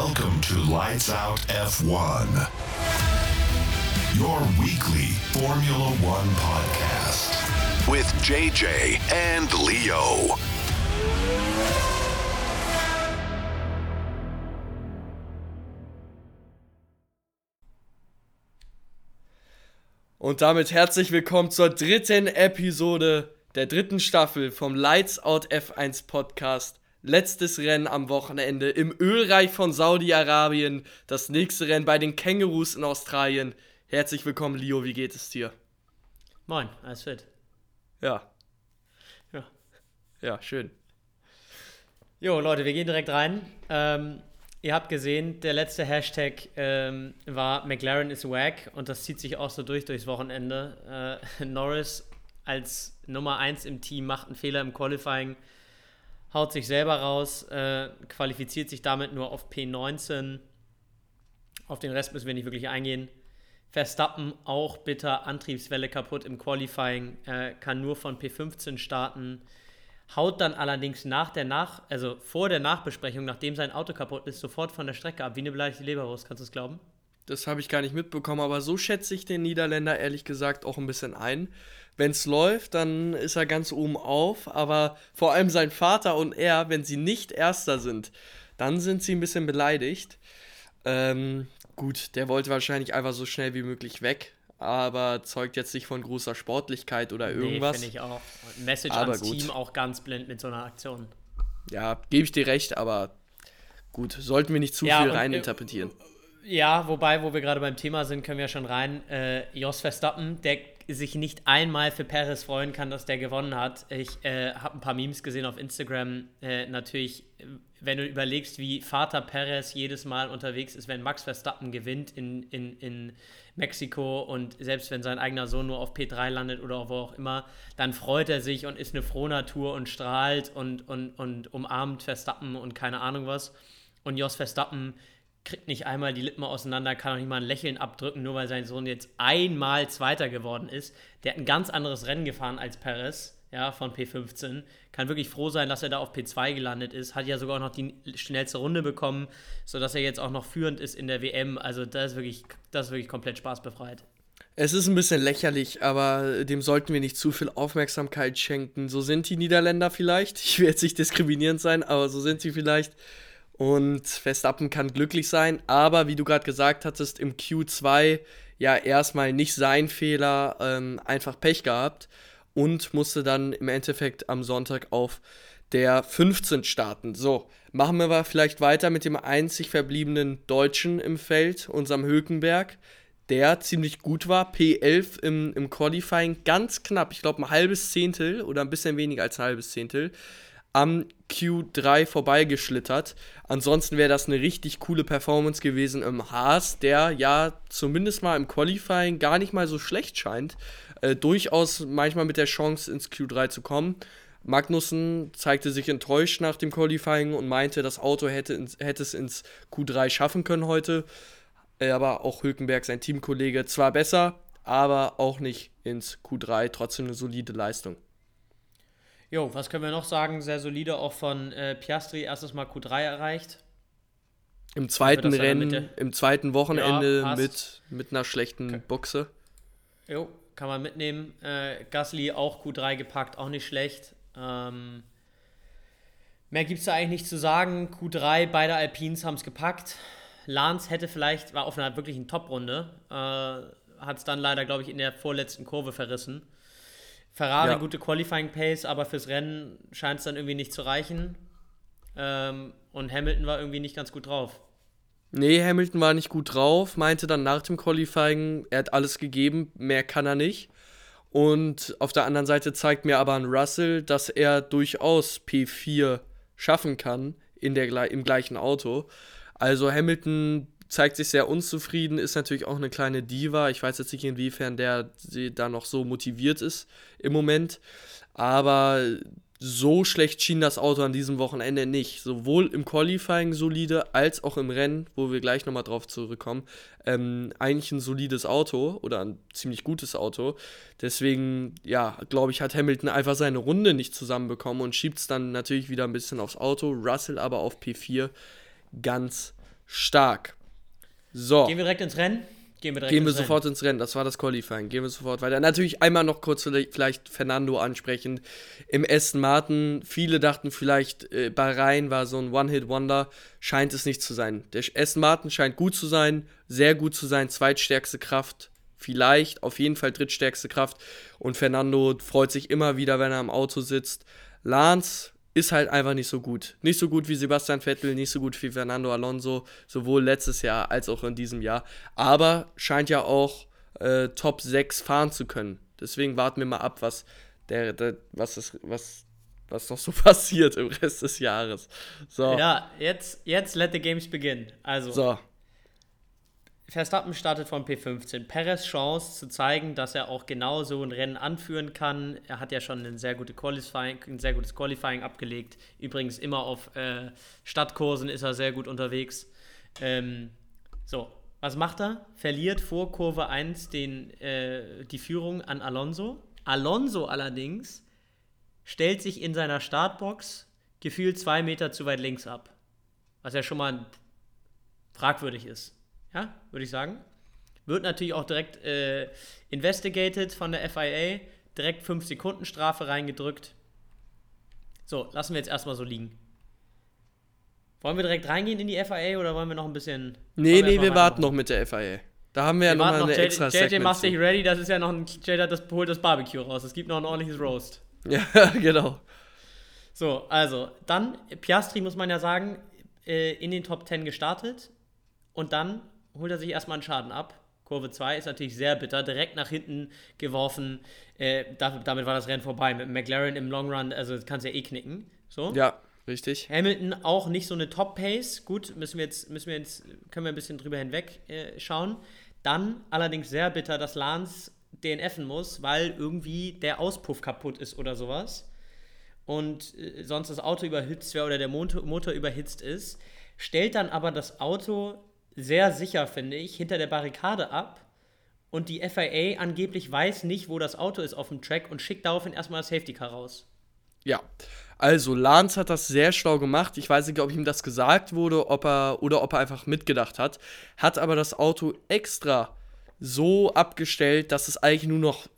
Welcome to Lights Out F1, your weekly Formula One podcast with JJ and Leo. Und damit herzlich willkommen zur dritten Episode der dritten Staffel vom Lights Out F1 Podcast. Letztes Rennen am Wochenende im Ölreich von Saudi-Arabien. Das nächste Rennen bei den Kängurus in Australien. Herzlich willkommen, Leo. Wie geht es dir? Moin, alles fit. Ja. Ja. Ja, schön. Jo, Leute, wir gehen direkt rein. Ähm, ihr habt gesehen, der letzte Hashtag ähm, war McLaren is wack und das zieht sich auch so durch durchs Wochenende. Äh, Norris als Nummer 1 im Team macht einen Fehler im Qualifying haut sich selber raus, äh, qualifiziert sich damit nur auf P19. Auf den Rest müssen wir nicht wirklich eingehen. Verstappen auch bitter, Antriebswelle kaputt im Qualifying, äh, kann nur von P15 starten. Haut dann allerdings nach der Nach, also vor der Nachbesprechung, nachdem sein Auto kaputt ist, sofort von der Strecke ab, wie eine beleidigte Leberwurst, kannst du es glauben? Das habe ich gar nicht mitbekommen, aber so schätze ich den Niederländer ehrlich gesagt auch ein bisschen ein. Wenn es läuft, dann ist er ganz oben auf, aber vor allem sein Vater und er, wenn sie nicht Erster sind, dann sind sie ein bisschen beleidigt. Ähm, gut, der wollte wahrscheinlich einfach so schnell wie möglich weg, aber zeugt jetzt nicht von großer Sportlichkeit oder irgendwas. Nee, finde ich auch. Message aber ans gut. Team auch ganz blind mit so einer Aktion. Ja, gebe ich dir recht, aber gut, sollten wir nicht zu ja, viel reininterpretieren. Ja, wobei, wo wir gerade beim Thema sind, können wir schon rein. Äh, Jos Verstappen, der sich nicht einmal für Perez freuen kann, dass der gewonnen hat. Ich äh, habe ein paar Memes gesehen auf Instagram. Äh, natürlich, wenn du überlegst, wie Vater Perez jedes Mal unterwegs ist, wenn Max Verstappen gewinnt in, in, in Mexiko und selbst wenn sein eigener Sohn nur auf P3 landet oder wo auch immer, dann freut er sich und ist eine Frohnatur und strahlt und, und, und umarmt Verstappen und keine Ahnung was. Und Jos Verstappen kriegt nicht einmal die Lippen auseinander, kann auch nicht mal ein Lächeln abdrücken, nur weil sein Sohn jetzt einmal Zweiter geworden ist. Der hat ein ganz anderes Rennen gefahren als Perez, ja, von P15. Kann wirklich froh sein, dass er da auf P2 gelandet ist. Hat ja sogar auch noch die schnellste Runde bekommen, sodass er jetzt auch noch führend ist in der WM. Also das ist wirklich, das ist wirklich komplett spaßbefreit. Es ist ein bisschen lächerlich, aber dem sollten wir nicht zu viel Aufmerksamkeit schenken. So sind die Niederländer vielleicht. Ich will jetzt nicht diskriminierend sein, aber so sind sie vielleicht. Und Verstappen kann glücklich sein, aber wie du gerade gesagt hattest, im Q2 ja erstmal nicht sein Fehler, ähm, einfach Pech gehabt und musste dann im Endeffekt am Sonntag auf der 15 starten. So, machen wir aber vielleicht weiter mit dem einzig verbliebenen Deutschen im Feld, unserem Hülkenberg, der ziemlich gut war. P11 im, im Qualifying, ganz knapp, ich glaube ein halbes Zehntel oder ein bisschen weniger als ein halbes Zehntel am Q3 vorbeigeschlittert. Ansonsten wäre das eine richtig coole Performance gewesen im Haas, der ja zumindest mal im Qualifying gar nicht mal so schlecht scheint. Äh, durchaus manchmal mit der Chance ins Q3 zu kommen. Magnussen zeigte sich enttäuscht nach dem Qualifying und meinte, das Auto hätte, ins, hätte es ins Q3 schaffen können heute. Äh, aber auch Hülkenberg, sein Teamkollege, zwar besser, aber auch nicht ins Q3. Trotzdem eine solide Leistung. Jo, was können wir noch sagen? Sehr solide auch von äh, Piastri, erstes Mal Q3 erreicht. Im zweiten Rennen, im zweiten Wochenende ja, mit, mit einer schlechten okay. Buchse. Jo, kann man mitnehmen. Äh, Gasly auch Q3 gepackt, auch nicht schlecht. Ähm, mehr gibt es da eigentlich nicht zu sagen. Q3, beide Alpines haben es gepackt. Lance hätte vielleicht, war auf einer wirklichen Top-Runde, äh, hat es dann leider, glaube ich, in der vorletzten Kurve verrissen. Ferrari ja. gute Qualifying Pace, aber fürs Rennen scheint es dann irgendwie nicht zu reichen. Ähm, und Hamilton war irgendwie nicht ganz gut drauf. Nee, Hamilton war nicht gut drauf, meinte dann nach dem Qualifying, er hat alles gegeben, mehr kann er nicht. Und auf der anderen Seite zeigt mir aber ein Russell, dass er durchaus P4 schaffen kann in der, im gleichen Auto. Also Hamilton zeigt sich sehr unzufrieden, ist natürlich auch eine kleine Diva. Ich weiß jetzt nicht, inwiefern der da noch so motiviert ist im Moment. Aber so schlecht schien das Auto an diesem Wochenende nicht. Sowohl im Qualifying solide als auch im Rennen, wo wir gleich nochmal drauf zurückkommen. Ähm, eigentlich ein solides Auto oder ein ziemlich gutes Auto. Deswegen, ja, glaube ich, hat Hamilton einfach seine Runde nicht zusammenbekommen und schiebt es dann natürlich wieder ein bisschen aufs Auto. Russell aber auf P4 ganz Stark. So. Gehen wir direkt ins Rennen? Gehen wir, direkt Gehen wir ins sofort Rennen. ins Rennen. Das war das Qualifying. Gehen wir sofort weiter. Natürlich einmal noch kurz vielleicht Fernando ansprechen. Im Aston Martin, viele dachten vielleicht, äh, Bahrain war so ein One-Hit-Wonder. Scheint es nicht zu sein. Der Aston Martin scheint gut zu sein, sehr gut zu sein. Zweitstärkste Kraft. Vielleicht, auf jeden Fall drittstärkste Kraft. Und Fernando freut sich immer wieder, wenn er im Auto sitzt. Lance ist halt einfach nicht so gut. Nicht so gut wie Sebastian Vettel, nicht so gut wie Fernando Alonso, sowohl letztes Jahr als auch in diesem Jahr. Aber scheint ja auch äh, Top 6 fahren zu können. Deswegen warten wir mal ab, was, der, der, was, ist, was, was noch so passiert im Rest des Jahres. So. Ja, jetzt, jetzt let the games begin. Also. So. Verstappen startet von P15. Perez Chance zu zeigen, dass er auch genau so ein Rennen anführen kann. Er hat ja schon ein sehr, gute ein sehr gutes Qualifying abgelegt. Übrigens immer auf äh, Stadtkursen ist er sehr gut unterwegs. Ähm, so, was macht er? Verliert vor Kurve 1 den, äh, die Führung an Alonso. Alonso allerdings stellt sich in seiner Startbox gefühlt zwei Meter zu weit links ab. Was ja schon mal fragwürdig ist. Ja, würde ich sagen. Wird natürlich auch direkt äh, investigated von der FIA. Direkt 5 Sekunden Strafe reingedrückt. So, lassen wir jetzt erstmal so liegen. Wollen wir direkt reingehen in die FIA oder wollen wir noch ein bisschen. Nee, nee, wir warten noch mit der FIA. Da haben wir, wir ja nochmal eine J extra JJ, JJ machst dich ready, das ist ja noch ein. JJ das, holt das Barbecue raus. Es gibt noch ein ordentliches Roast. Ja, genau. So, also, dann Piastri, muss man ja sagen, äh, in den Top 10 gestartet. Und dann holt er sich erstmal einen Schaden ab. Kurve 2 ist natürlich sehr bitter, direkt nach hinten geworfen. Äh, damit war das Rennen vorbei. Mit McLaren im Long Run, also das kannst du ja eh knicken. So. Ja, richtig. Hamilton auch nicht so eine Top-Pace. Gut, müssen wir jetzt, müssen wir jetzt, können wir ein bisschen drüber hinweg äh, schauen. Dann allerdings sehr bitter, dass Lance DNFen muss, weil irgendwie der Auspuff kaputt ist oder sowas. Und äh, sonst das Auto überhitzt wäre oder der Motor, Motor überhitzt ist. Stellt dann aber das Auto sehr sicher, finde ich, hinter der Barrikade ab. Und die FIA angeblich weiß nicht, wo das Auto ist auf dem Track und schickt daraufhin erstmal das Safety Car raus. Ja, also Lance hat das sehr schlau gemacht. Ich weiß nicht, ob ihm das gesagt wurde ob er, oder ob er einfach mitgedacht hat. Hat aber das Auto extra so abgestellt, dass es eigentlich nur noch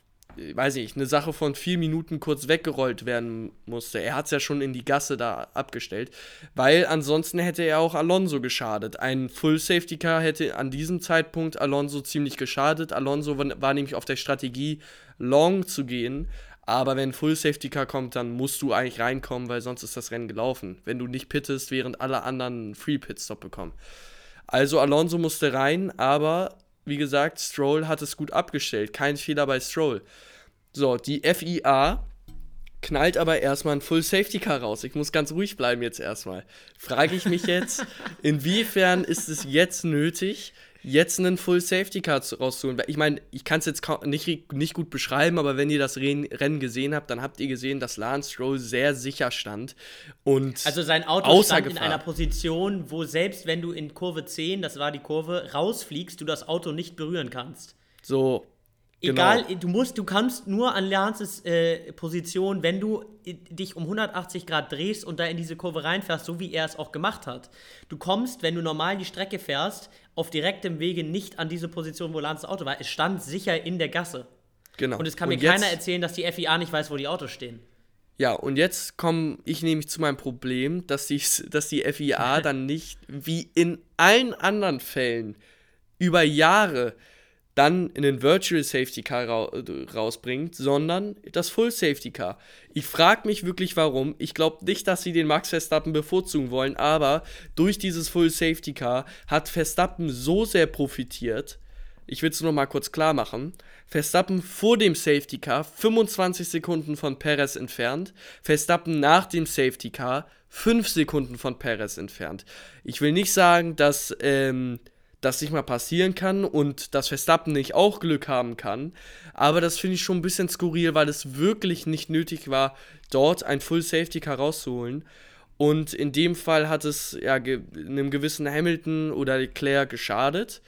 weiß ich, eine Sache von vier Minuten kurz weggerollt werden musste. Er hat es ja schon in die Gasse da abgestellt, weil ansonsten hätte er auch Alonso geschadet. Ein Full Safety Car hätte an diesem Zeitpunkt Alonso ziemlich geschadet. Alonso war, nämlich auf der Strategie, long zu gehen. Aber wenn Full Safety Car kommt, dann musst du eigentlich reinkommen, weil sonst ist das Rennen gelaufen. Wenn du nicht pittest, während alle anderen Free Pitstop bekommen. Also Alonso musste rein, aber wie gesagt, Stroll hat es gut abgestellt. Kein Fehler bei Stroll. So, die FIA knallt aber erstmal ein Full Safety Car raus. Ich muss ganz ruhig bleiben jetzt erstmal. Frage ich mich jetzt, inwiefern ist es jetzt nötig, jetzt einen Full Safety Car rauszuholen? Ich meine, ich kann es jetzt nicht, nicht gut beschreiben, aber wenn ihr das Rennen gesehen habt, dann habt ihr gesehen, dass Lance Stroll sehr sicher stand. Und also sein Auto stand in einer Position, wo selbst wenn du in Kurve 10, das war die Kurve, rausfliegst, du das Auto nicht berühren kannst. So, Egal, genau. du musst, du kannst nur an Lances äh, Position, wenn du dich um 180 Grad drehst und da in diese Kurve reinfährst, so wie er es auch gemacht hat. Du kommst, wenn du normal die Strecke fährst, auf direktem Wege nicht an diese Position, wo Lances Auto war. Es stand sicher in der Gasse. Genau. Und es kann mir jetzt, keiner erzählen, dass die FIA nicht weiß, wo die Autos stehen. Ja, und jetzt komme ich nämlich zu meinem Problem, dass die, dass die FIA dann nicht, wie in allen anderen Fällen, über Jahre dann in den Virtual Safety Car ra rausbringt, sondern das Full Safety Car. Ich frage mich wirklich warum. Ich glaube nicht, dass sie den Max Verstappen bevorzugen wollen, aber durch dieses Full Safety Car hat Verstappen so sehr profitiert. Ich will es nur mal kurz klar machen. Verstappen vor dem Safety Car 25 Sekunden von Perez entfernt. Verstappen nach dem Safety Car 5 Sekunden von Perez entfernt. Ich will nicht sagen, dass ähm, das nicht mal passieren kann und dass Verstappen nicht auch Glück haben kann. Aber das finde ich schon ein bisschen skurril, weil es wirklich nicht nötig war, dort ein Full Safety Car rauszuholen. Und in dem Fall hat es ja einem gewissen Hamilton oder Leclerc geschadet.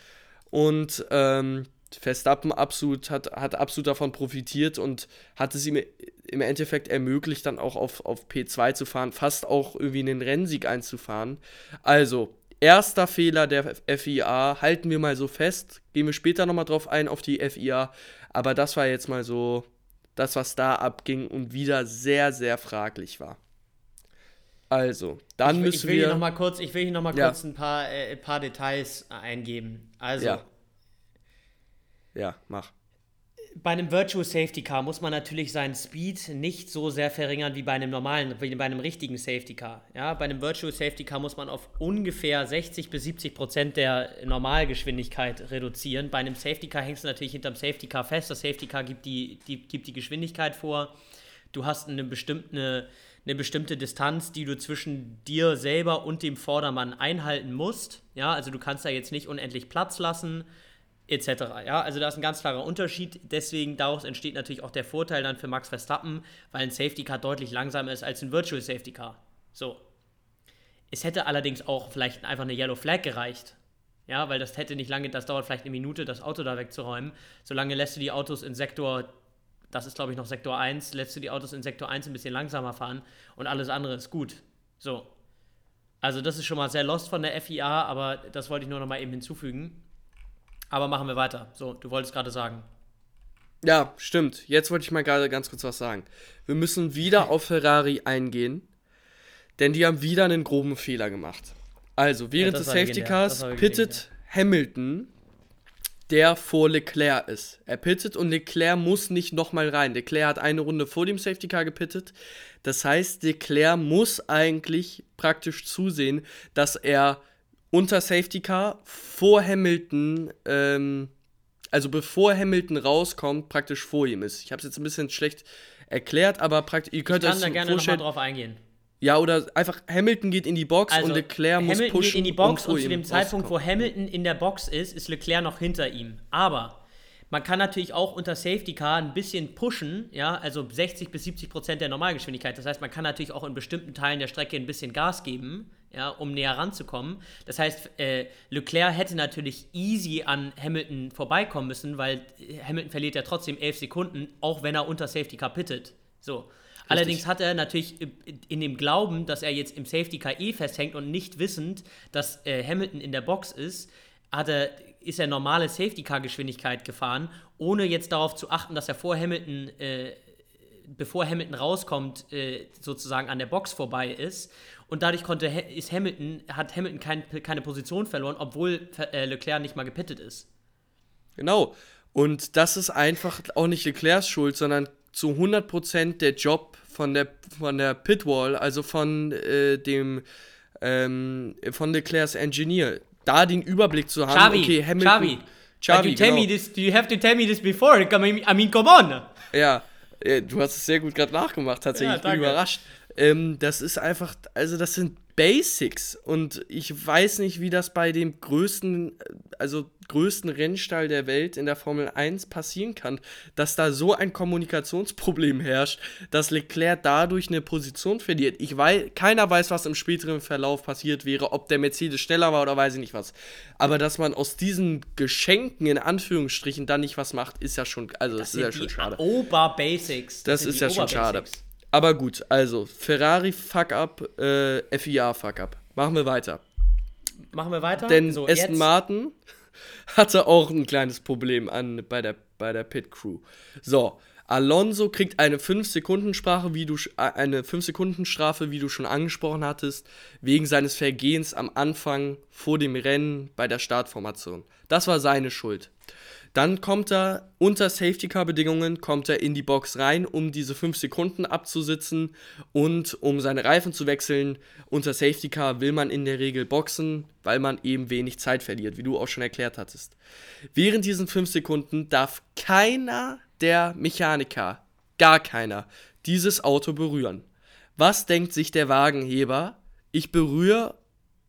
Und ähm, Verstappen absolut, hat, hat absolut davon profitiert und hat es ihm im Endeffekt ermöglicht, dann auch auf, auf P2 zu fahren, fast auch irgendwie einen Rennsieg einzufahren. Also, erster Fehler der FIA, halten wir mal so fest. Gehen wir später nochmal drauf ein, auf die FIA. Aber das war jetzt mal so das, was da abging und wieder sehr, sehr fraglich war. Also, dann ich, müssen ich will wir. Hier noch mal kurz, ich will hier nochmal Ja. kurz ein paar, äh, ein paar Details eingeben. Also, Ja. Ja, mach. Bei einem Virtual Safety Car muss man natürlich seinen Speed nicht so sehr verringern wie bei einem normalen, wie bei einem richtigen Safety Car. Ja, bei einem Virtual Safety Car muss man auf ungefähr 60 bis 70 Prozent der Normalgeschwindigkeit reduzieren. Bei einem Safety Car hängst du natürlich hinterm Safety Car fest. Das Safety Car gibt die, die, gibt die Geschwindigkeit vor. Du hast eine bestimmte, eine bestimmte Distanz, die du zwischen dir selber und dem Vordermann einhalten musst. Ja, also du kannst da jetzt nicht unendlich Platz lassen etc. Ja, also da ist ein ganz klarer Unterschied. Deswegen daraus entsteht natürlich auch der Vorteil dann für Max Verstappen, weil ein Safety Car deutlich langsamer ist als ein Virtual Safety Car. So. Es hätte allerdings auch vielleicht einfach eine Yellow Flag gereicht. Ja, weil das hätte nicht lange, das dauert vielleicht eine Minute, das Auto da wegzuräumen. Solange lässt du die Autos in Sektor, das ist glaube ich noch Sektor 1, lässt du die Autos in Sektor 1 ein bisschen langsamer fahren und alles andere ist gut. So. Also das ist schon mal sehr lost von der FIA, aber das wollte ich nur noch mal eben hinzufügen. Aber machen wir weiter. So, du wolltest gerade sagen. Ja, stimmt. Jetzt wollte ich mal gerade ganz kurz was sagen. Wir müssen wieder auf Ferrari eingehen, denn die haben wieder einen groben Fehler gemacht. Also, während das des Safety. Cars pittet Hamilton, der vor Leclerc ist. Er pittet und Leclerc muss nicht nochmal rein. Leclerc hat eine Runde vor dem Safety Car gepittet. Das heißt, Leclerc muss eigentlich praktisch zusehen, dass er unter Safety Car vor Hamilton, ähm, also bevor Hamilton rauskommt, praktisch vor ihm ist. Ich habe es jetzt ein bisschen schlecht erklärt, aber praktisch, ihr könnt Ich euch kann da so gerne nochmal drauf eingehen. ja, oder einfach Hamilton geht in die Box Also, und Leclerc muss Hamilton pushen geht in die Box und und zu dem Zeitpunkt, wo rauskommen. Hamilton in der Box ist, ist Leclerc noch hinter ihm. Aber man kann natürlich auch unter Safety Car ein bisschen pushen, ja, also 60 bis 70 Prozent der Normalgeschwindigkeit. Das heißt, man kann natürlich auch in bestimmten Teilen der Strecke ein bisschen Gas geben, ja, um näher ranzukommen. Das heißt, äh, Leclerc hätte natürlich easy an Hamilton vorbeikommen müssen, weil äh, Hamilton verliert ja trotzdem 11 Sekunden, auch wenn er unter Safety Car pittet. So. Allerdings hat er natürlich in dem Glauben, dass er jetzt im Safety Car eh festhängt und nicht wissend, dass äh, Hamilton in der Box ist, hat er, ist er normale Safety Car Geschwindigkeit gefahren, ohne jetzt darauf zu achten, dass er vor Hamilton, äh, bevor Hamilton rauskommt, äh, sozusagen an der Box vorbei ist. Und dadurch konnte, ist Hamilton, hat Hamilton kein, keine Position verloren, obwohl äh, Leclerc nicht mal gepittet ist. Genau. Und das ist einfach auch nicht Leclercs Schuld, sondern zu 100% der Job von der, von der Pitwall, also von äh, dem ähm, von Leclercs Engineer, da den Überblick zu haben. Xavi, okay, Hamilton, Xavi, Xavi, you, tell genau. me this, you have to tell me this before. I mean, I mean come on. Ja, äh, du hast es sehr gut gerade nachgemacht, tatsächlich. Ja, ich bin überrascht. Ähm, das ist einfach, also das sind Basics und ich weiß nicht, wie das bei dem größten, also größten Rennstall der Welt in der Formel 1 passieren kann, dass da so ein Kommunikationsproblem herrscht, dass Leclerc dadurch eine Position verliert. Ich weiß, keiner weiß, was im späteren Verlauf passiert wäre, ob der Mercedes schneller war oder weiß ich nicht was. Aber dass man aus diesen Geschenken in Anführungsstrichen dann nicht was macht, ist ja schon, also das, ist ja schon schade. Oberbasics. Das sind ist ja schon schade. Aber gut, also Ferrari Fuck up, äh, FIA Fuck up. Machen wir weiter. Machen wir weiter. Denn so, Aston Martin hatte auch ein kleines Problem an, bei, der, bei der Pit Crew. So, Alonso kriegt eine 5-Sekunden-Strafe, wie du äh, eine 5-Sekunden-Strafe, wie du schon angesprochen hattest, wegen seines Vergehens am Anfang vor dem Rennen bei der Startformation. Das war seine Schuld. Dann kommt er unter Safety-Car-Bedingungen, kommt er in die Box rein, um diese 5 Sekunden abzusitzen und um seine Reifen zu wechseln. Unter Safety-Car will man in der Regel boxen, weil man eben wenig Zeit verliert, wie du auch schon erklärt hattest. Während diesen 5 Sekunden darf keiner der Mechaniker, gar keiner, dieses Auto berühren. Was denkt sich der Wagenheber? Ich berühre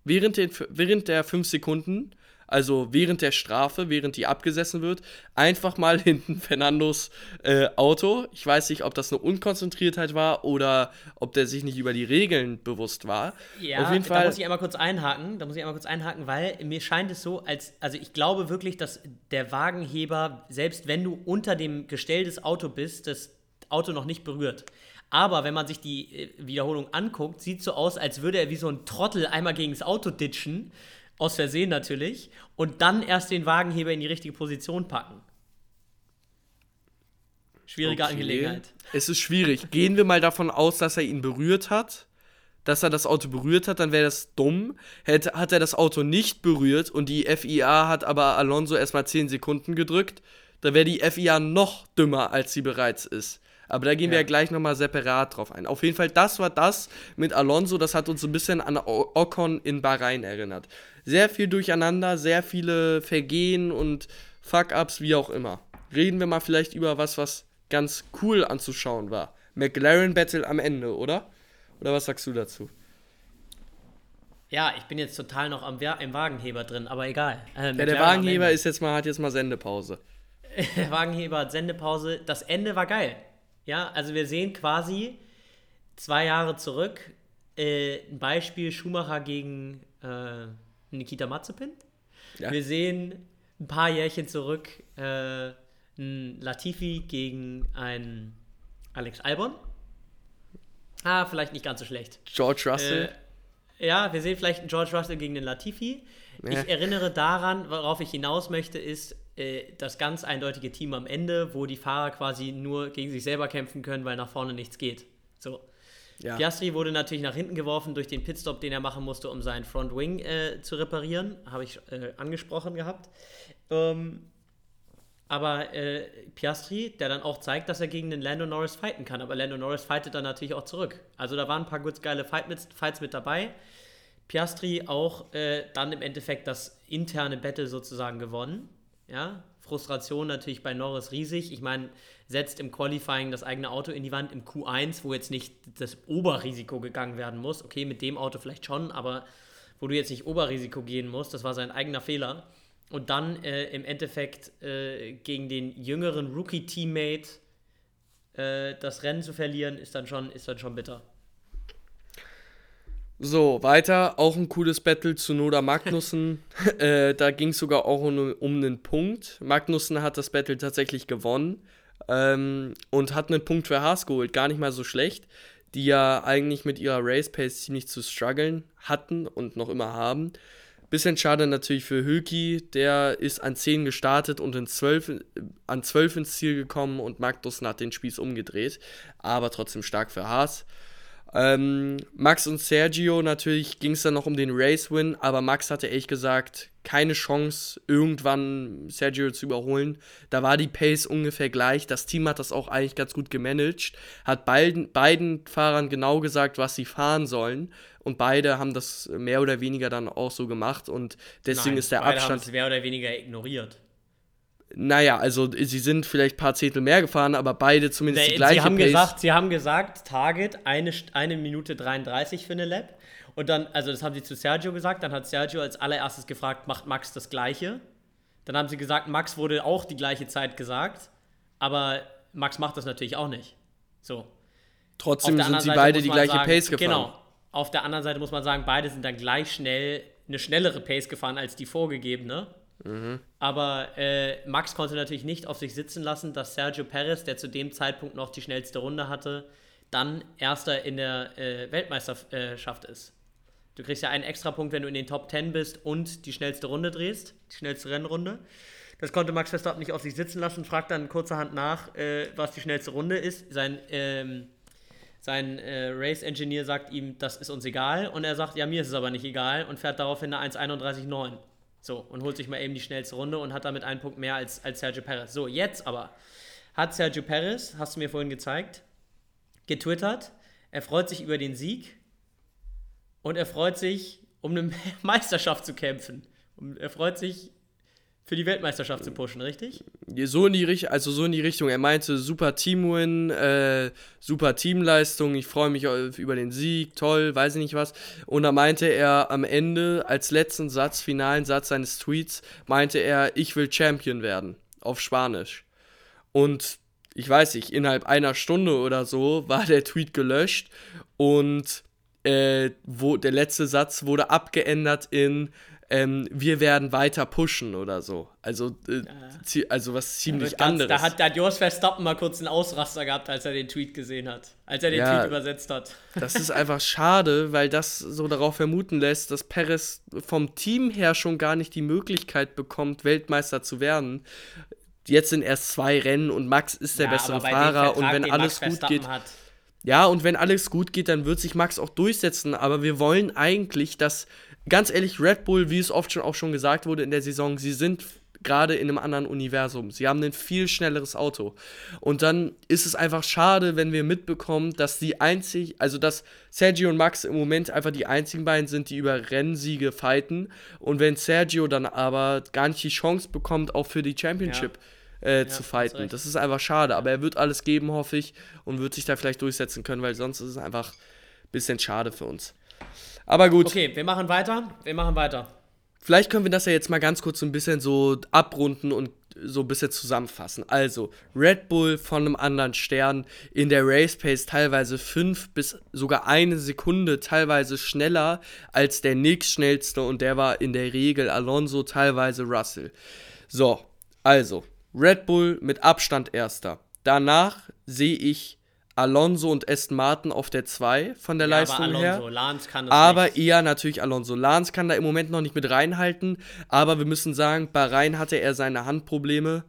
während, den, während der 5 Sekunden, also während der Strafe, während die abgesessen wird, einfach mal hinten Fernandos äh, Auto. Ich weiß nicht, ob das eine Unkonzentriertheit war oder ob der sich nicht über die Regeln bewusst war. Ja, Auf jeden da Fall. muss ich einmal kurz einhaken. Da muss ich einmal kurz einhaken, weil mir scheint es so, als also ich glaube wirklich, dass der Wagenheber, selbst wenn du unter dem Gestell des Autos bist, das Auto noch nicht berührt. Aber wenn man sich die äh, Wiederholung anguckt, sieht so aus, als würde er wie so ein Trottel einmal gegen das Auto ditchen aus Versehen natürlich, und dann erst den Wagenheber in die richtige Position packen. Schwierige Okay. Angelegenheit. Es ist schwierig. Gehen wir mal davon aus, dass er ihn berührt hat. Dass er das Auto berührt hat, dann wäre das dumm. Hätte, hat er das Auto nicht berührt und die FIA hat aber Alonso erstmal 10 Sekunden gedrückt, dann wäre die FIA noch dümmer, als sie bereits ist. Aber da gehen wir Ja. ja gleich nochmal separat drauf ein. Auf jeden Fall, das war das mit Alonso, das hat uns ein bisschen an O- Ocon in Bahrain erinnert. Sehr viel Durcheinander, sehr viele Vergehen und Fuck-Ups, wie auch immer. Reden wir mal vielleicht über was, was ganz cool anzuschauen war. McLaren Battle am Ende, oder? Oder was sagst du dazu? Ja, ich bin jetzt total noch am im Wagenheber drin, aber egal. Äh, Ja, der Wagenheber ist jetzt mal, hat jetzt mal Sendepause. Der Wagenheber hat Sendepause. Das Ende war geil. Ja, also wir sehen quasi zwei Jahre zurück äh, ein Beispiel Schumacher gegen äh, Nikita Mazepin. Ja. Wir sehen ein paar Jährchen zurück äh, ein Latifi gegen einen Alex Albon. Ah, vielleicht nicht ganz so schlecht. George Russell. Äh, ja, wir sehen vielleicht einen George Russell gegen den Latifi. Ja. Ich erinnere daran, worauf ich hinaus möchte, ist äh, das ganz eindeutige Team am Ende, wo die Fahrer quasi nur gegen sich selber kämpfen können, weil nach vorne nichts geht. So. Ja. Piastri wurde natürlich nach hinten geworfen durch den Pitstop, den er machen musste, um seinen Front Wing äh, zu reparieren. Habe ich äh, angesprochen gehabt. Ähm, aber äh, Piastri, der dann auch zeigt, dass er gegen den Lando Norris fighten kann. Aber Lando Norris fightet dann natürlich auch zurück. Also da waren ein paar gut geile Fight mit, Fights mit dabei. Piastri auch äh, dann im Endeffekt das interne Battle sozusagen gewonnen. Ja, Frustration natürlich bei Norris riesig. Ich meine, setzt im Qualifying das eigene Auto in die Wand im Q1, wo jetzt nicht das Oberrisiko gegangen werden muss. Okay, mit dem Auto vielleicht schon, aber wo du jetzt nicht Oberrisiko gehen musst, das war sein eigener Fehler. Und dann äh, im Endeffekt äh, gegen den jüngeren Rookie-Teammate äh, das Rennen zu verlieren, ist dann schon, ist dann schon bitter. So, weiter. Auch ein cooles Battle zu Noda Magnussen. äh, da ging es sogar auch um, um einen Punkt. Magnussen hat das Battle tatsächlich gewonnen ähm, und hat einen Punkt für Haas geholt. Gar nicht mal so schlecht. Die ja eigentlich mit ihrer Race Pace ziemlich zu strugglen hatten und noch immer haben. Bisschen schade natürlich für Hülki, der ist an 10 gestartet und in 12, äh, an 12 ins Ziel gekommen und Magnussen hat den Spieß umgedreht. Aber trotzdem stark für Haas. Ähm, Max und Sergio, natürlich ging es dann noch um den Race-Win, aber Max hatte ehrlich gesagt keine Chance, irgendwann Sergio zu überholen. Da war die Pace ungefähr gleich. Das Team hat das auch eigentlich ganz gut gemanagt, hat beiden, beiden Fahrern genau gesagt, was sie fahren sollen. Und beide haben das mehr oder weniger dann auch so gemacht. Und deswegen Nein, ist der beide haben Abstand. es mehr oder weniger ignoriert. Naja, also sie sind vielleicht ein paar Zehntel mehr gefahren, aber beide zumindest die gleiche sie, haben Pace. gesagt, sie haben gesagt, Target eine, eine Minute 33 für eine Lap. Und dann, also das haben sie zu Sergio gesagt, dann hat Sergio als allererstes gefragt, macht Max das gleiche? Dann haben sie gesagt, Max wurde auch die gleiche Zeit gesagt, aber Max macht das natürlich auch nicht. So. Trotzdem sind sie Seite beide die gleiche sagen, Pace gefahren. Genau. Auf der anderen Seite muss man sagen, beide sind dann gleich schnell eine schnellere Pace gefahren als die vorgegebene. Mhm. Aber äh, Max konnte natürlich nicht auf sich sitzen lassen, dass Sergio Perez, der zu dem Zeitpunkt noch die schnellste Runde hatte, dann Erster in der äh, Weltmeisterschaft ist. Du kriegst ja einen Extrapunkt, wenn du in den Top 10 bist und die schnellste Runde drehst, die schnellste Rennrunde. Das konnte Max Verstappen nicht auf sich sitzen lassen, fragt dann kurzerhand nach, äh, was die schnellste Runde ist. Sein, ähm, sein äh, Race-Engineer sagt ihm, das ist uns egal. Und er sagt, ja, mir ist es aber nicht egal und fährt daraufhin eine 1,31,9. So, und holt sich mal eben die schnellste Runde und hat damit einen Punkt mehr als, als Sergio Perez. So, jetzt aber hat Sergio Perez, hast du mir vorhin gezeigt, getwittert, er freut sich über den Sieg und er freut sich, um eine Meisterschaft zu kämpfen. Und er freut sich, für die Weltmeisterschaft zu pushen, richtig? So in die Richtung, also so in die Richtung. Er meinte, super Teamwin, äh, super Teamleistung, ich freue mich über den Sieg, toll, weiß ich nicht was. Und da meinte er am Ende, als letzten Satz, finalen Satz seines Tweets, meinte er, ich will Champion werden. Auf Spanisch. Und ich weiß nicht, innerhalb einer Stunde oder so war der Tweet gelöscht und äh, wo der letzte Satz wurde abgeändert in ähm, wir werden weiter pushen oder so. Also, äh, ja. also was ziemlich da anderes. Da hat, da hat Jos Verstappen mal kurz einen Ausraster gehabt, als er den Tweet gesehen hat. Als er den ja, Tweet übersetzt hat. Das ist einfach schade, weil das so darauf vermuten lässt, dass Perez vom Team her schon gar nicht die Möglichkeit bekommt, Weltmeister zu werden. Jetzt sind erst zwei Rennen und Max ist der ja, bessere Fahrer und wenn alles gut geht. Hat. Ja, und wenn alles gut geht, dann wird sich Max auch durchsetzen. Aber wir wollen eigentlich, dass ganz ehrlich, Red Bull, wie es oft schon auch schon gesagt wurde in der Saison, sie sind gerade in einem anderen Universum. Sie haben ein viel schnelleres Auto. Und dann ist es einfach schade, wenn wir mitbekommen, dass die einzig, also dass Sergio und Max im Moment einfach die einzigen beiden sind, die über Rennsiege fighten. Und wenn Sergio dann aber gar nicht die Chance bekommt, auch für die Championship. Ja. Äh, ja, zu fighten. Das ist einfach schade, aber er wird alles geben, hoffe ich, und wird sich da vielleicht durchsetzen können, weil sonst ist es einfach ein bisschen schade für uns. Aber gut. Okay, wir machen weiter. Wir machen weiter. Vielleicht können wir das ja jetzt mal ganz kurz so ein bisschen so abrunden und so ein bisschen zusammenfassen. Also, Red Bull von einem anderen Stern in der Race Pace teilweise fünf bis sogar eine Sekunde teilweise schneller als der nächstschnellste und der war in der Regel Alonso, teilweise Russell. So, also, Red Bull mit Abstand erster. Danach sehe ich Alonso und Aston Martin auf der 2 von der ja, Leistung aber Alonso, her. Lance kann das aber nicht. eher natürlich Alonso. Lance kann da im Moment noch nicht mit reinhalten, aber wir müssen sagen, bei Rhein hatte er seine Handprobleme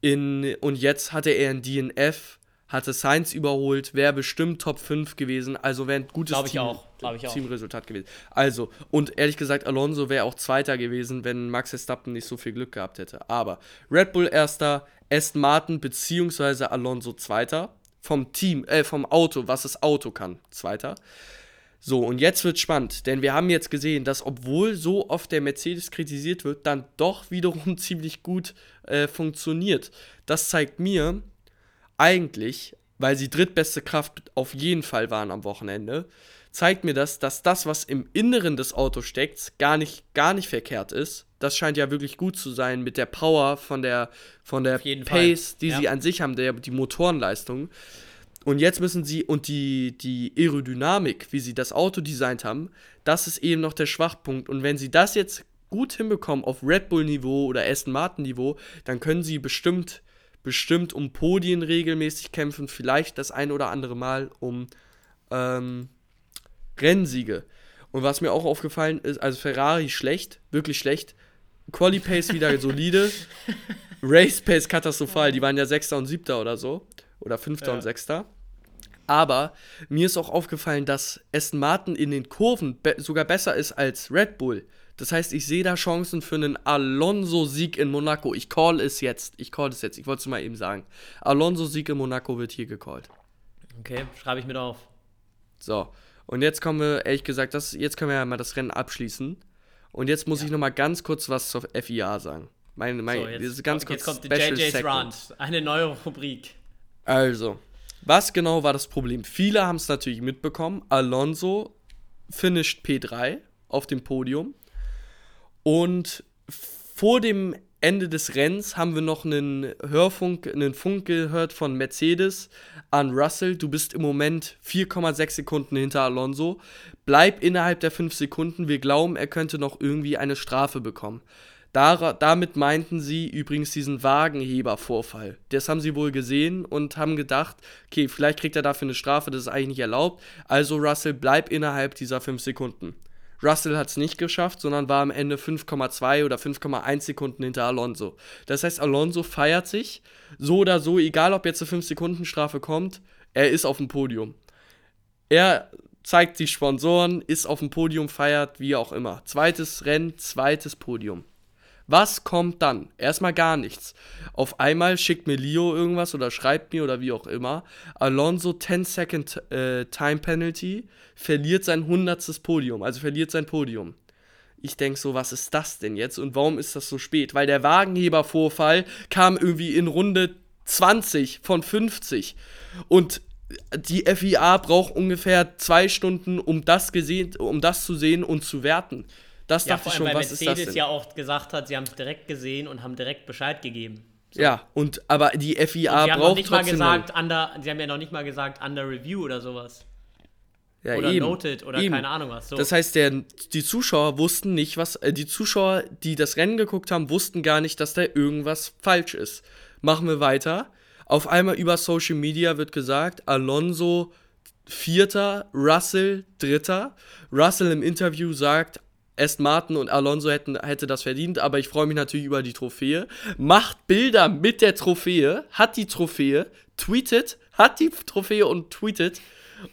in, und jetzt hatte er ein DNF, hatte Sainz überholt, wäre bestimmt Top 5 gewesen, also wäre ein gutes Team, auch. Teamresultat gewesen. Also, und ehrlich gesagt, Alonso wäre auch Zweiter gewesen, wenn Max Verstappen nicht so viel Glück gehabt hätte. Aber Red Bull Erster, Aston Martin bzw. Alonso Zweiter vom Team, äh, vom Auto, was das Auto kann. Zweiter. So, und jetzt wird spannend, denn wir haben jetzt gesehen, dass obwohl so oft der Mercedes kritisiert wird, dann doch wiederum ziemlich gut äh, funktioniert. Das zeigt mir eigentlich, weil sie drittbeste Kraft auf jeden Fall waren am Wochenende, zeigt mir das, dass das, was im Inneren des Autos steckt, gar nicht, gar nicht verkehrt ist. Das scheint ja wirklich gut zu sein mit der Power von der, von der Pace, Fall. die ja. sie an sich haben, der, die Motorenleistung. Und jetzt müssen sie, und die, die Aerodynamik, wie sie das Auto designt haben, das ist eben noch der Schwachpunkt. Und wenn sie das jetzt gut hinbekommen auf Red Bull-Niveau oder Aston Martin-Niveau, dann können sie bestimmt, bestimmt um Podien regelmäßig kämpfen, vielleicht das ein oder andere Mal um ähm, Rennsiege. Und was mir auch aufgefallen ist, also Ferrari schlecht, wirklich schlecht. Quali Pace wieder solide. Race Pace katastrophal. Die waren ja Sechster und Siebter oder so. Oder Fünfter ja. und Sechster. Aber mir ist auch aufgefallen, dass Aston Martin in den Kurven be sogar besser ist als Red Bull. Das heißt, ich sehe da Chancen für einen Alonso-Sieg in Monaco. Ich call es jetzt. Ich call es jetzt. Ich wollte es mal eben sagen. Alonso-Sieg in Monaco wird hier gecallt. Okay, schreibe ich mit auf. So. Und jetzt kommen wir, ehrlich gesagt, das, jetzt können wir ja mal das Rennen abschließen. Und jetzt muss ja. ich noch mal ganz kurz was zur FIA sagen. Meine, meine, so, jetzt, ganz kurz jetzt kommt JJ's Run, eine neue Rubrik. Also, was genau war das Problem? Viele haben es natürlich mitbekommen. Alonso finisht P3 auf dem Podium. Und vor dem Ende des Rennens haben wir noch einen Hörfunk, einen Funk gehört von Mercedes an Russell. Du bist im Moment 4,6 Sekunden hinter Alonso. Bleib innerhalb der 5 Sekunden. Wir glauben, er könnte noch irgendwie eine Strafe bekommen. Dar damit meinten sie übrigens diesen Wagenhebervorfall. Das haben sie wohl gesehen und haben gedacht, okay, vielleicht kriegt er dafür eine Strafe, das ist eigentlich nicht erlaubt. Also Russell, bleib innerhalb dieser 5 Sekunden. Russell hat es nicht geschafft, sondern war am Ende 5,2 oder 5,1 Sekunden hinter Alonso. Das heißt, Alonso feiert sich so oder so, egal ob jetzt eine 5-Sekunden-Strafe kommt, er ist auf dem Podium. Er zeigt die Sponsoren, ist auf dem Podium, feiert, wie auch immer. Zweites Rennen, zweites Podium. Was kommt dann? Erstmal gar nichts. Auf einmal schickt mir Leo irgendwas oder schreibt mir oder wie auch immer. Alonso 10 Second äh, Time Penalty verliert sein hundertstes Podium, also verliert sein Podium. Ich denke so, was ist das denn jetzt und warum ist das so spät? Weil der Wagenhebervorfall kam irgendwie in Runde 20 von 50 und die FIA braucht ungefähr zwei Stunden, um das, gesehen, um das zu sehen und zu werten. Das ja, dachte ich schon, weil was Mercedes ist das denn? ja auch gesagt hat, sie haben es direkt gesehen und haben direkt Bescheid gegeben. So. Ja, und aber die FIA und sie braucht nicht mal gesagt, under, Sie haben ja noch nicht mal gesagt, under review oder sowas. Ja, oder eben, noted oder eben. keine Ahnung was. So. Das heißt, der, die Zuschauer wussten nicht, was. Äh, die Zuschauer, die das Rennen geguckt haben, wussten gar nicht, dass da irgendwas falsch ist. Machen wir weiter. Auf einmal über Social Media wird gesagt, Alonso Vierter, Russell Dritter. Russell im Interview sagt, Aston Martin und Alonso hätten hätte das verdient, aber ich freue mich natürlich über die Trophäe. Macht Bilder mit der Trophäe, hat die Trophäe, tweetet, hat die Trophäe und tweetet.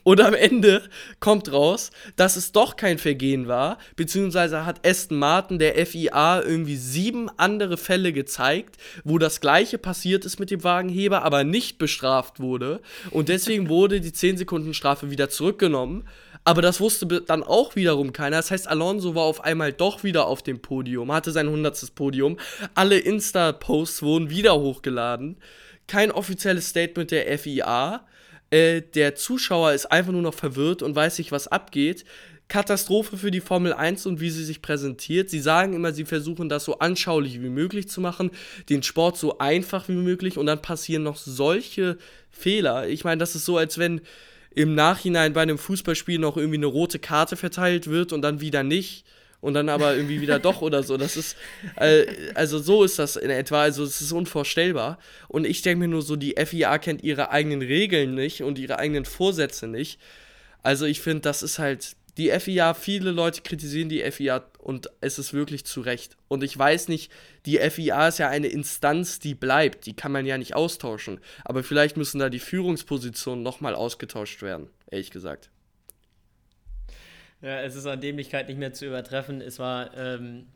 Und am Ende kommt raus, dass es doch kein Vergehen war, beziehungsweise hat Aston Martin der FIA irgendwie sieben andere Fälle gezeigt, wo das gleiche passiert ist mit dem Wagenheber, aber nicht bestraft wurde. Und deswegen wurde die 10 Sekunden Strafe wieder zurückgenommen. Aber das wusste dann auch wiederum keiner. Das heißt, Alonso war auf einmal doch wieder auf dem Podium, hatte sein 100. Podium. Alle Insta-Posts wurden wieder hochgeladen. Kein offizielles Statement der FIA. Äh, der Zuschauer ist einfach nur noch verwirrt und weiß nicht, was abgeht. Katastrophe für die Formel 1 und wie sie sich präsentiert. Sie sagen immer, sie versuchen das so anschaulich wie möglich zu machen, den Sport so einfach wie möglich und dann passieren noch solche Fehler. Ich meine, das ist so, als wenn im Nachhinein bei einem Fußballspiel noch irgendwie eine rote Karte verteilt wird und dann wieder nicht und dann aber irgendwie wieder doch oder so. Das ist, äh, also so ist das in etwa, also es ist unvorstellbar. Und ich denke mir nur so, die FIA kennt ihre eigenen Regeln nicht und ihre eigenen Vorsätze nicht. Also ich finde, das ist halt, die FIA, viele Leute kritisieren die FIA und es ist wirklich zu Recht. Und ich weiß nicht, die FIA ist ja eine Instanz, die bleibt, die kann man ja nicht austauschen. Aber vielleicht müssen da die Führungspositionen nochmal ausgetauscht werden, ehrlich gesagt. Ja, es ist an Dämlichkeit nicht mehr zu übertreffen. Es war ähm,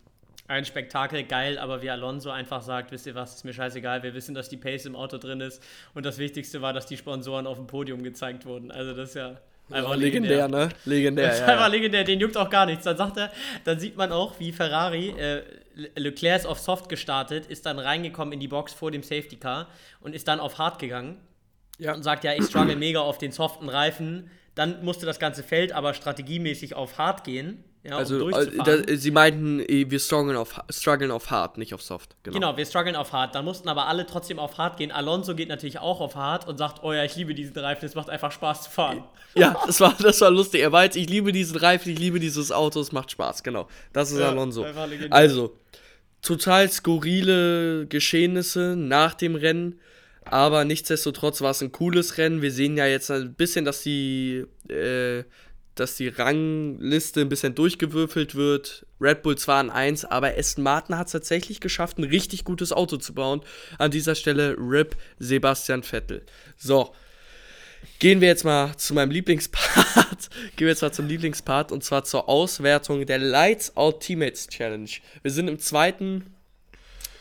ein Spektakel, geil, aber wie Alonso einfach sagt, wisst ihr was, ist mir scheißegal, wir wissen, dass die Pace im Auto drin ist. Und das Wichtigste war, dass die Sponsoren auf dem Podium gezeigt wurden. Also das ist ja Einfach legendär, legendär, ne? Legendär. Das ist ja, einfach legendär, den juckt auch gar nichts. Dann sagt er, dann sieht man auch, wie Ferrari, äh, Leclerc ist auf Soft gestartet, ist dann reingekommen in die Box vor dem Safety Car und ist dann auf Hard gegangen. Ja. Und sagt, ja, ich struggle mega auf den soften Reifen. Dann musste das ganze Feld aber strategiemäßig auf Hard gehen. Ja, also, um äh, da, sie meinten, äh, wir strugglen auf, strugglen auf Hard, nicht auf Soft. Genau. genau, wir strugglen auf Hard. Dann mussten aber alle trotzdem auf Hard gehen. Alonso geht natürlich auch auf Hard und sagt, oh ja, ich liebe diesen Reifen, es macht einfach Spaß zu fahren. Ja, das war, das war lustig. Er weiß, ich liebe diesen Reifen, ich liebe dieses Auto, es macht Spaß, genau. Das ist ja, Alonso. Also, total skurrile Geschehnisse nach dem Rennen. Aber nichtsdestotrotz war es ein cooles Rennen. Wir sehen ja jetzt ein bisschen, dass die, äh, dass die Rangliste ein bisschen durchgewürfelt wird. Red Bull zwar an 1, aber Aston Martin hat es tatsächlich geschafft, ein richtig gutes Auto zu bauen. An dieser Stelle RIP Sebastian Vettel. So, gehen wir jetzt mal zu meinem Lieblingspart. gehen wir jetzt mal zum Lieblingspart und zwar zur Auswertung der Lights Out Teammates Challenge. Wir sind im zweiten,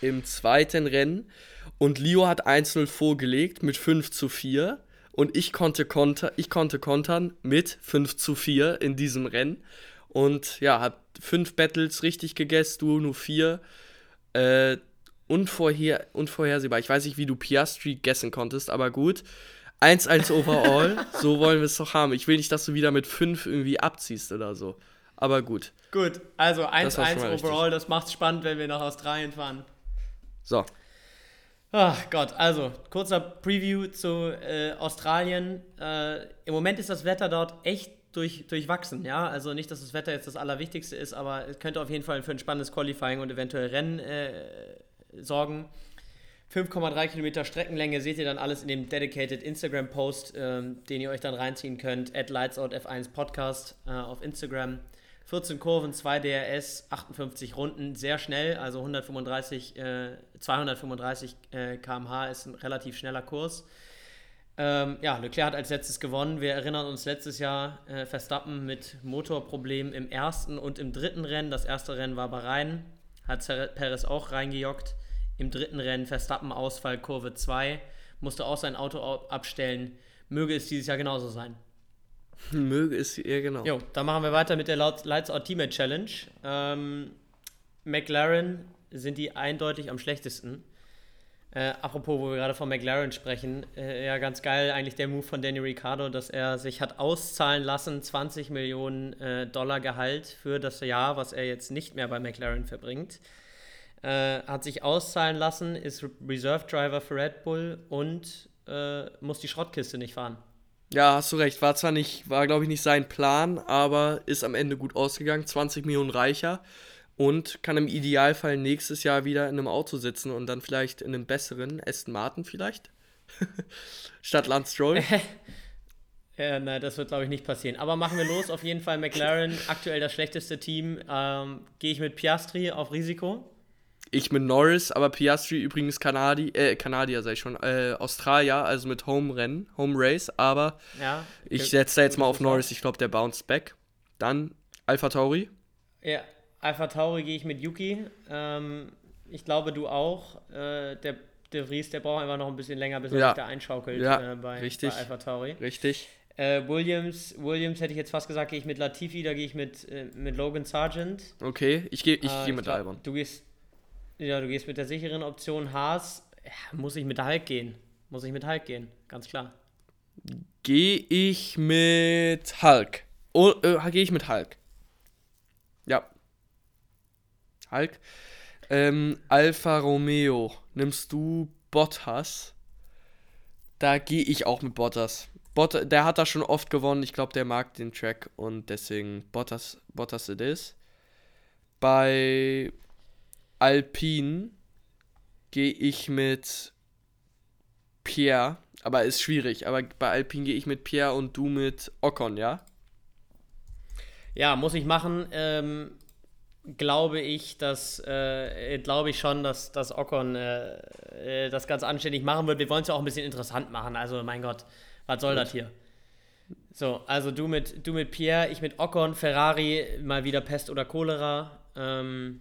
im zweiten Rennen. Und Leo hat 1-0 vorgelegt mit 5 zu 4. Und ich konnte, konter, ich konnte kontern mit 5 zu 4 in diesem Rennen. Und ja, hat 5 Battles richtig gegessen, du nur 4. Äh, unvorher, unvorhersehbar. Ich weiß nicht, wie du Piastri gessen konntest, aber gut. 1-1 overall, so wollen wir es doch haben. Ich will nicht, dass du wieder mit 5 irgendwie abziehst oder so. Aber gut. Gut, also 1-1 overall, richtig. das macht spannend, wenn wir nach Australien fahren. So, Ach Gott, also kurzer Preview zu äh, Australien. Äh, Im Moment ist das Wetter dort echt durch, durchwachsen, ja. Also nicht, dass das Wetter jetzt das Allerwichtigste ist, aber es könnte auf jeden Fall für ein spannendes Qualifying und eventuell Rennen äh, sorgen. 5,3 Kilometer Streckenlänge seht ihr dann alles in dem dedicated Instagram-Post, ähm, den ihr euch dann reinziehen könnt. At LightsOutF1 Podcast äh, auf Instagram. 14 Kurven, 2 DRS, 58 Runden, sehr schnell, also 135, äh, 235 äh, km/h ist ein relativ schneller Kurs. Ähm, ja, Leclerc hat als letztes gewonnen. Wir erinnern uns letztes Jahr äh, Verstappen mit Motorproblemen im ersten und im dritten Rennen. Das erste Rennen war Bahrain, hat Perez auch reingejockt. Im dritten Rennen Verstappen Ausfall Kurve 2, musste auch sein Auto abstellen. Möge es dieses Jahr genauso sein. Möge es, ja genau. Jo, dann machen wir weiter mit der Lights Out Teammate Challenge. Ähm, McLaren sind die eindeutig am schlechtesten. Äh, apropos, wo wir gerade von McLaren sprechen, äh, ja, ganz geil eigentlich der Move von Danny Ricciardo, dass er sich hat auszahlen lassen, 20 Millionen äh, Dollar Gehalt für das Jahr, was er jetzt nicht mehr bei McLaren verbringt. Äh, hat sich auszahlen lassen, ist Reserve Driver für Red Bull und äh, muss die Schrottkiste nicht fahren. Ja, hast du recht. War zwar nicht, war glaube ich nicht sein Plan, aber ist am Ende gut ausgegangen. 20 Millionen reicher und kann im Idealfall nächstes Jahr wieder in einem Auto sitzen und dann vielleicht in einem besseren Aston Martin vielleicht. Statt Lance Stroll. Ja, nein, das wird, glaube ich, nicht passieren. Aber machen wir los. Auf jeden Fall McLaren, aktuell das schlechteste Team. Ähm, Gehe ich mit Piastri auf Risiko? Ich mit Norris, aber Piastri übrigens Kanadi äh, Kanadier, sag ich schon, äh, Australier, also mit Home-Rennen, Home-Race, aber ja, ich setze da jetzt mal auf Norris, ich glaube, der bounced back. Dann Alpha Tauri. Ja, Alpha Tauri gehe ich mit Yuki. Ähm, ich glaube, du auch. Äh, der De Vries, der braucht einfach noch ein bisschen länger, bis er Ja. sich da einschaukelt Ja, äh, bei, richtig. bei Alpha Tauri. Richtig. Äh, Williams, Williams hätte ich jetzt fast gesagt, gehe ich mit Latifi, da gehe ich mit, äh, mit Logan Sargent. Okay, ich gehe ich Äh, geh mit glaub, Albon. Du gehst, ja, du gehst mit der sicheren Option Haas. Muss ich mit Hulk gehen. Muss ich mit Hulk gehen, ganz klar. Gehe ich mit Hulk. Oh, äh, gehe ich mit Hulk. Ja. Hulk. Ähm, Alfa Romeo. Nimmst du Bottas? Da gehe ich auch mit Bottas. Bott, der hat da schon oft gewonnen. Ich glaube, der mag den Track und deswegen Bottas, Bottas it is. Bei Alpine gehe ich mit Pierre, aber ist schwierig. Aber bei Alpine gehe ich mit Pierre und du mit Ocon, ja? Ja, muss ich machen. Ähm, glaube ich, dass äh, glaube ich schon, dass, dass Ocon äh, äh, das ganz anständig machen wird. Wir wollen es ja auch ein bisschen interessant machen. Also, mein Gott, was soll das hier? So, also du mit, du mit Pierre, ich mit Ocon, Ferrari, mal wieder Pest oder Cholera. Ähm,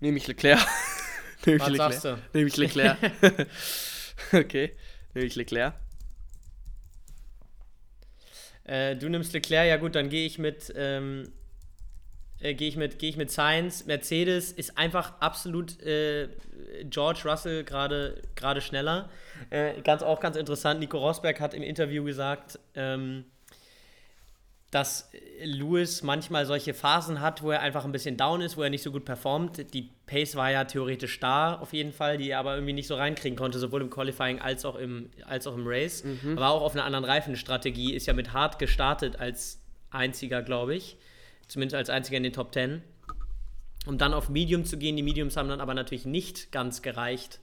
Nehme ich Leclerc. Nehme ich Was Leclerc. sagst du? Nehme ich Leclerc. okay. Nehme ich Leclerc. Äh, du nimmst Leclerc, ja gut, dann gehe ich mit, ähm, äh, gehe ich mit, gehe ich mit Sainz. Mercedes ist einfach absolut äh, George Russell gerade gerade schneller. Äh, ganz auch ganz interessant. Nico Rosberg hat im Interview gesagt, ähm, dass Lewis manchmal solche Phasen hat, wo er einfach ein bisschen down ist, wo er nicht so gut performt. Die Pace war ja theoretisch da, auf jeden Fall, die er aber irgendwie nicht so reinkriegen konnte, sowohl im Qualifying als auch im, als auch im Race. Aber auch auf einer anderen Reifenstrategie, ist ja mit hart gestartet als einziger, glaube ich. Zumindest als einziger in den Top 10. Um dann auf Medium zu gehen. Die Mediums haben dann aber natürlich nicht ganz gereicht.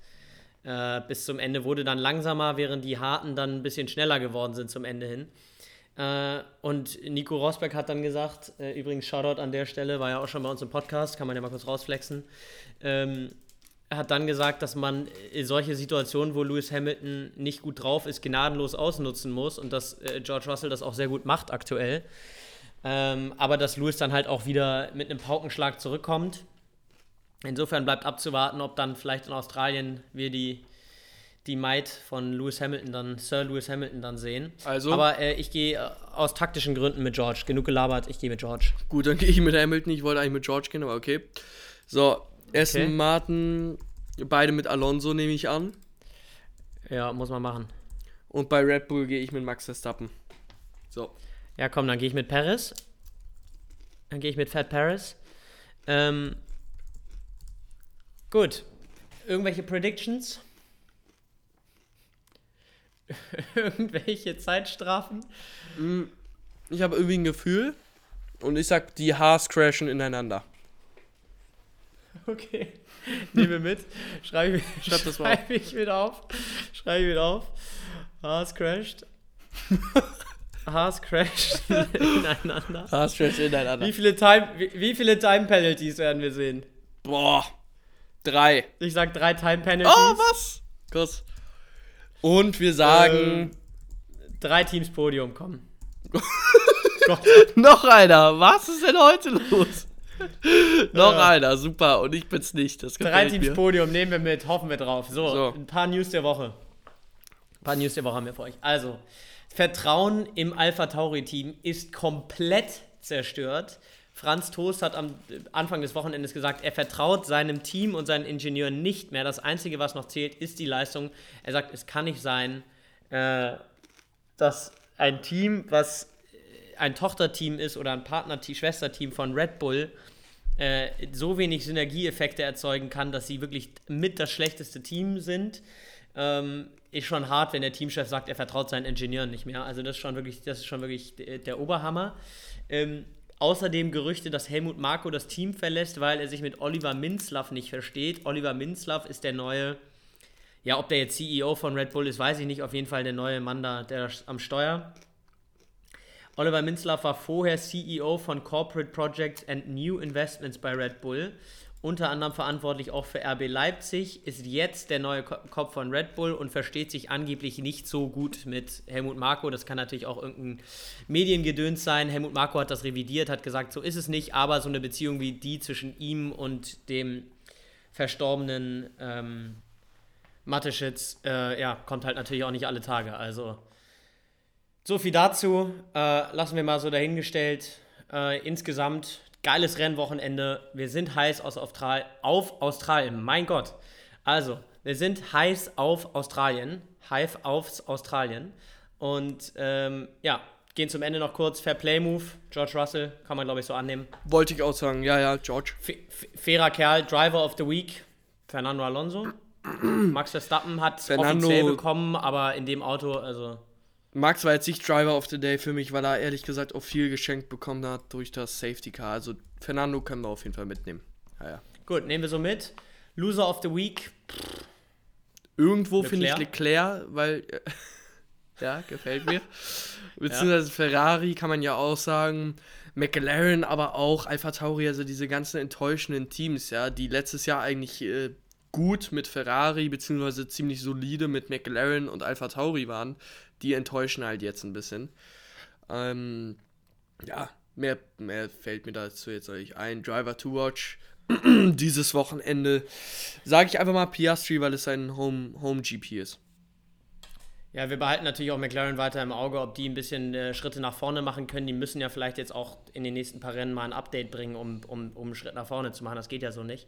Äh, bis zum Ende wurde dann langsamer, während die harten dann ein bisschen schneller geworden sind zum Ende hin. Äh, und Nico Rosberg hat dann gesagt, äh, übrigens Shoutout an der Stelle, war ja auch schon bei uns im Podcast, kann man ja mal kurz rausflexen. Ähm, hat dann gesagt, dass man äh, solche Situationen, wo Lewis Hamilton nicht gut drauf ist, gnadenlos ausnutzen muss und dass äh, George Russell das auch sehr gut macht aktuell. Ähm, aber dass Lewis dann halt auch wieder mit einem Paukenschlag zurückkommt. Insofern bleibt abzuwarten, ob dann vielleicht in Australien wir die, die Maid von Lewis Hamilton dann, Sir Lewis Hamilton dann sehen. Also? Aber äh, ich gehe äh, aus taktischen Gründen mit George. Genug gelabert, ich gehe mit George. Gut, dann gehe ich mit Hamilton. Ich wollte eigentlich mit George gehen, aber okay. So, Aston Okay. Martin, beide mit Alonso nehme ich an. Ja, muss man machen. Und bei Red Bull gehe ich mit Max Verstappen. So. Ja, komm, dann gehe ich mit Paris. Dann gehe ich mit Fat Paris. Ähm, gut. Irgendwelche Predictions? Irgendwelche Zeitstrafen? Ich habe irgendwie ein Gefühl und ich sag, die Haars crashen ineinander. Okay. Nehme mit. Schreibe ich, Schreib das mal schreibe ich mit auf. Schreibe ich mit auf. Haas crasht. Haas crasht ineinander. Haars crashen ineinander. Wie viele, Time, wie, wie viele Time Penalties werden wir sehen? Boah. Drei. Ich sag drei Time Penalties. Oh, was? Kurz. Und wir sagen. Drei Teams Podium kommen. Noch einer. Was ist denn heute los? Noch Ja. einer. Super. Und ich bin's nicht. Das Drei Teams mir. Podium nehmen wir mit, hoffen wir drauf. So, So. ein paar News der Woche. Ein paar News der Woche haben wir für euch. Also, Vertrauen im Alpha Tauri-Team ist komplett zerstört. Franz Toast hat am Anfang des Wochenendes gesagt, er vertraut seinem Team und seinen Ingenieuren nicht mehr. Das Einzige, was noch zählt, ist die Leistung. Er sagt, es kann nicht sein, äh, dass ein Team, was äh, ein Tochterteam ist oder ein Partnerteam, Schwesterteam von Red Bull, äh, so wenig Synergieeffekte erzeugen kann, dass sie wirklich mit das schlechteste Team sind. Ähm, ist schon hart, wenn der Teamchef sagt, er vertraut seinen Ingenieuren nicht mehr. Also das ist schon wirklich, das ist schon wirklich der Oberhammer. Ähm, außerdem Gerüchte, dass Helmut Marko das Team verlässt, weil er sich mit Oliver Minzlaff nicht versteht. Oliver Minzlaff ist der neue, ja, ob der jetzt CEO von Red Bull ist, weiß ich nicht. Auf jeden Fall der neue Mann da, der am Steuer. Oliver Minzlaff war vorher CEO von Corporate Projects and New Investments bei Red Bull unter anderem verantwortlich auch für RB Leipzig, ist jetzt der neue Kopf von Red Bull und versteht sich angeblich nicht so gut mit Helmut Marko. Das kann natürlich auch irgendein Mediengedöns sein. Helmut Marko hat das revidiert, hat gesagt, so ist es nicht, aber so eine Beziehung wie die zwischen ihm und dem verstorbenen ähm, Mateschitz, äh, ja, kommt halt natürlich auch nicht alle Tage. Also so viel dazu. Äh, lassen wir mal so dahingestellt. Äh, insgesamt Geiles Rennwochenende. Wir sind heiß aus Austral auf Australien. Mein Gott. Also, wir sind heiß auf Australien. Heiß aufs Australien. Und ähm, ja, gehen zum Ende noch kurz. Fair Play Move. George Russell, kann man glaube ich so annehmen. Wollte ich auch sagen. Ja, ja, George. F fairer Kerl. Driver of the Week. Fernando Alonso. Max Verstappen hat Fernando offiziell bekommen, aber in dem Auto, also Max war jetzt nicht Driver of the Day für mich, weil er ehrlich gesagt auch viel geschenkt bekommen hat durch das Safety Car. Also Fernando können wir auf jeden Fall mitnehmen. Ja, ja. Gut, nehmen wir so mit. Loser of the Week. Irgendwo finde ich Leclerc, weil. ja, gefällt mir. Beziehungsweise ja. Ferrari kann man ja auch sagen. McLaren, aber auch Alpha Tauri, also diese ganzen enttäuschenden Teams, ja, die letztes Jahr eigentlich äh, gut mit Ferrari, beziehungsweise ziemlich solide mit McLaren und Alpha Tauri waren die enttäuschen halt jetzt ein bisschen. Ähm, ja, mehr, mehr fällt mir dazu jetzt eigentlich ein. Driver to Watch dieses Wochenende. Sage ich einfach mal Piastri, weil es sein Home, Home GP ist. Ja, wir behalten natürlich auch McLaren weiter im Auge, ob die ein bisschen äh, Schritte nach vorne machen können. Die müssen ja vielleicht jetzt auch in den nächsten paar Rennen mal ein Update bringen, um, um, um einen Schritt nach vorne zu machen. Das geht ja so nicht.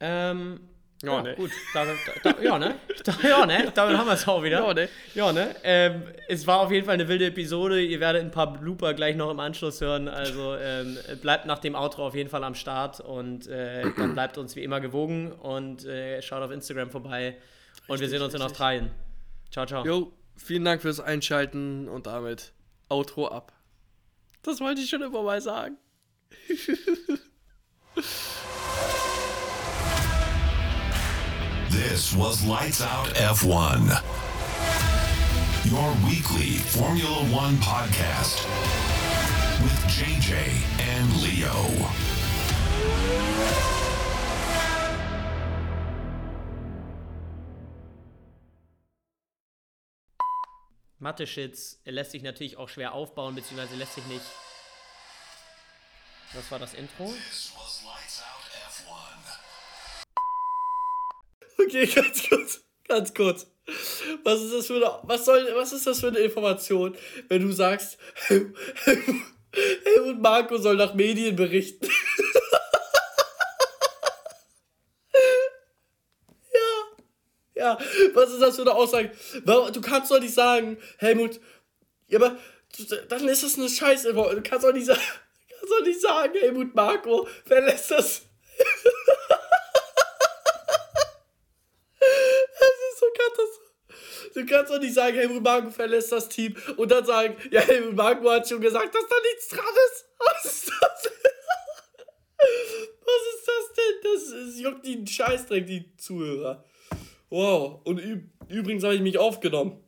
Ähm, ja, ja ne? gut. Da, da, da, ja, ne? ja, ne? Damit haben wir es auch wieder. Ja, ne? Ja, ne? Ähm, es war auf jeden Fall eine wilde Episode. Ihr werdet ein paar Blooper gleich noch im Anschluss hören. Also ähm, bleibt nach dem Outro auf jeden Fall am Start und äh, dann bleibt uns wie immer gewogen und äh, schaut auf Instagram vorbei. Und richtig, wir sehen uns richtig. in Australien. Ciao, ciao. Jo, vielen Dank fürs Einschalten und damit Outro ab. Das wollte ich schon immer mal sagen. This was Lights Out F1, your weekly Formula One podcast with JJ and Leo. Mathe-Shits er lässt sich natürlich auch schwer aufbauen, beziehungsweise lässt sich nicht. Was war das Intro? This was Lights Out Okay, ganz kurz, ganz kurz. Was ist das für eine, was soll, was ist das für eine Information, wenn du sagst, Helmut Marco soll nach Medien berichten? ja, ja, was ist das für eine Aussage? Du kannst doch nicht sagen, Helmut, ja, aber dann ist das eine Scheiße. Du kannst doch nicht sagen, kannst doch nicht sagen, Helmut Marco verlässt das Du kannst doch nicht sagen, Helmut Marko verlässt das Team und dann sagen, ja, Helmut Marko hat schon gesagt, dass da nichts dran ist. Was ist das? Was ist das denn? Das, das juckt die Scheißdreck, die Zuhörer. Wow. Und übrigens habe ich mich aufgenommen.